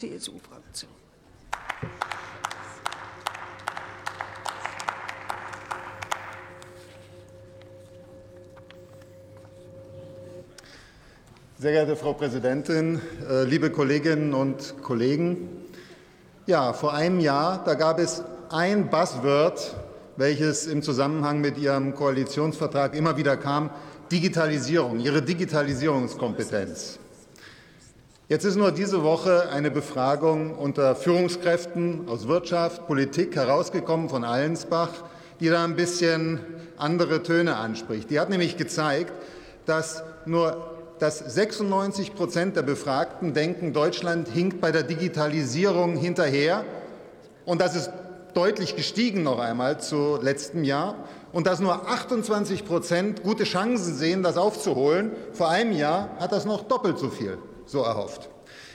CSU-Fraktion. Sehr geehrte Frau Präsidentin, äh, liebe Kolleginnen und Kollegen! Ja, vor einem Jahr, da gab es ein Buzzword, welches im Zusammenhang mit Ihrem Koalitionsvertrag immer wieder kam, Digitalisierung, Ihre Digitalisierungskompetenz. Jetzt ist nur diese Woche eine Befragung unter Führungskräften aus Wirtschaft, Politik herausgekommen von Allensbach, die da ein bisschen andere Töne anspricht. Die hat nämlich gezeigt, dass nur dass 96 Prozent der Befragten denken, Deutschland hinkt bei der Digitalisierung hinterher. Und das ist deutlich gestiegen noch einmal zu letztem Jahr. Und dass nur 28 Prozent gute Chancen sehen, das aufzuholen. Vor einem Jahr hat das noch doppelt so viel so erhofft.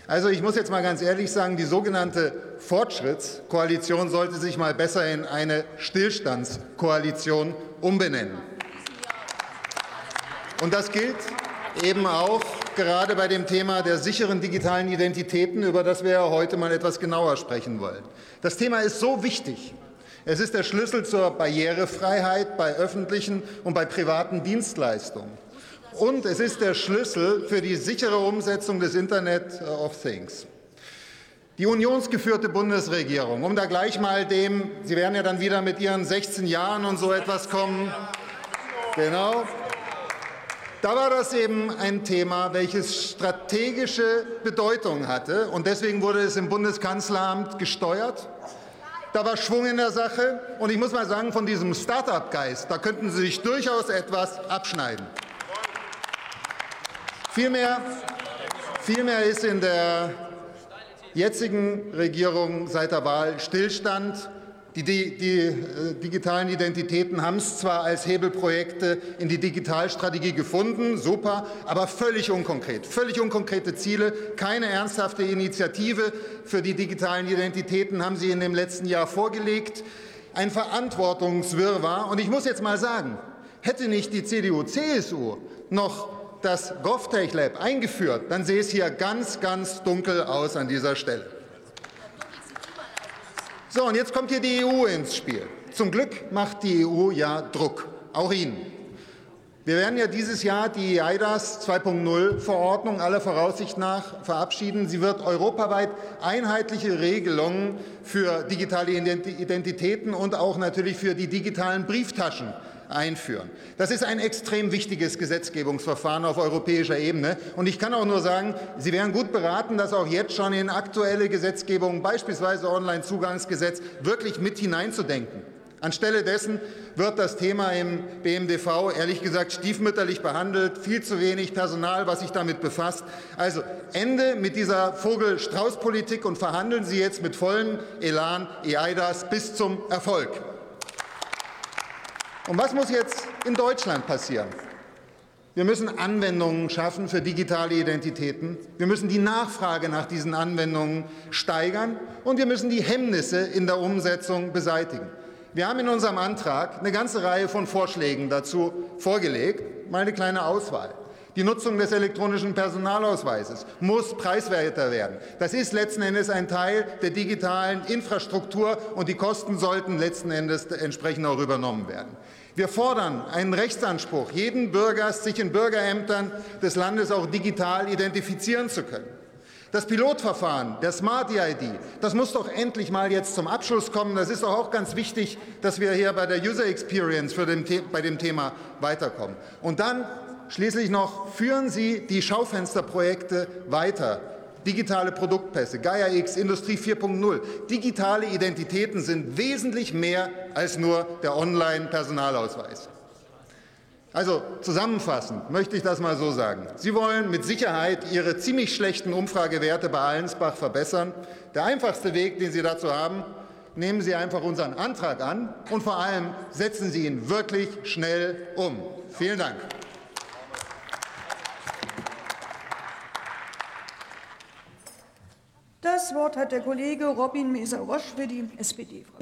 Also ich muss jetzt mal ganz ehrlich sagen, die sogenannte Fortschrittskoalition sollte sich mal besser in eine Stillstandskoalition umbenennen. Und das gilt eben auch gerade bei dem Thema der sicheren digitalen Identitäten, über das wir heute mal etwas genauer sprechen wollen. Das Thema ist so wichtig. Es ist der Schlüssel zur Barrierefreiheit bei öffentlichen und bei privaten Dienstleistungen. Und es ist der Schlüssel für die sichere Umsetzung des Internet of Things. Die unionsgeführte Bundesregierung, um da gleich mal dem, Sie werden ja dann wieder mit Ihren 16 Jahren und so etwas kommen, genau, da war das eben ein Thema, welches strategische Bedeutung hatte. Und deswegen wurde es im Bundeskanzleramt gesteuert. Da war Schwung in der Sache. Und ich muss mal sagen, von diesem Start-up-Geist, da könnten Sie sich durchaus etwas abschneiden. Vielmehr, vielmehr ist in der jetzigen Regierung seit der Wahl Stillstand die, die, die äh, digitalen Identitäten haben es zwar als Hebelprojekte in die Digitalstrategie gefunden, super, aber völlig unkonkret. Völlig unkonkrete Ziele, keine ernsthafte Initiative für die digitalen Identitäten haben Sie in dem letzten Jahr vorgelegt. Ein Verantwortungswirrwarr. Und ich muss jetzt mal sagen, hätte nicht die CDU-CSU noch das GovTech Lab eingeführt, dann sähe es hier ganz, ganz dunkel aus an dieser Stelle. So, und jetzt kommt hier die EU ins Spiel. Zum Glück macht die EU ja Druck, auch Ihnen. Wir werden ja dieses Jahr die EIDAS 2.0 Verordnung aller Voraussicht nach verabschieden. Sie wird europaweit einheitliche Regelungen für digitale Identitäten und auch natürlich für die digitalen Brieftaschen einführen. Das ist ein extrem wichtiges Gesetzgebungsverfahren auf europäischer Ebene. Und ich kann auch nur sagen, Sie wären gut beraten, das auch jetzt schon in aktuelle Gesetzgebung, beispielsweise Onlinezugangsgesetz, wirklich mit hineinzudenken. Anstelle dessen wird das Thema im BMDV ehrlich gesagt stiefmütterlich behandelt, viel zu wenig Personal, was sich damit befasst. Also Ende mit dieser Vogel-Strauß-Politik und verhandeln Sie jetzt mit vollem Elan EIDAS bis zum Erfolg. Und was muss jetzt in Deutschland passieren? Wir müssen Anwendungen schaffen für digitale Identitäten. Wir müssen die Nachfrage nach diesen Anwendungen steigern und wir müssen die Hemmnisse in der Umsetzung beseitigen. Wir haben in unserem Antrag eine ganze Reihe von Vorschlägen dazu vorgelegt. Mal eine kleine Auswahl. Die Nutzung des elektronischen Personalausweises muss preiswerter werden. Das ist letzten Endes ein Teil der digitalen Infrastruktur, und die Kosten sollten letzten Endes entsprechend auch übernommen werden. Wir fordern einen Rechtsanspruch jeden Bürgers, sich in Bürgerämtern des Landes auch digital identifizieren zu können. Das Pilotverfahren der Smart EID, das muss doch endlich mal jetzt zum Abschluss kommen. Das ist doch auch ganz wichtig, dass wir hier bei der User Experience dem bei dem Thema weiterkommen. Und dann Schließlich noch führen Sie die Schaufensterprojekte weiter. Digitale Produktpässe, Gaia X, Industrie 4.0. Digitale Identitäten sind wesentlich mehr als nur der Online-Personalausweis. Also zusammenfassend möchte ich das mal so sagen. Sie wollen mit Sicherheit Ihre ziemlich schlechten Umfragewerte bei Allensbach verbessern. Der einfachste Weg, den Sie dazu haben, nehmen Sie einfach unseren Antrag an und vor allem setzen Sie ihn wirklich schnell um. Vielen Dank. Das Wort hat der Kollege Robin Meser-Roche für die SPD-Fraktion.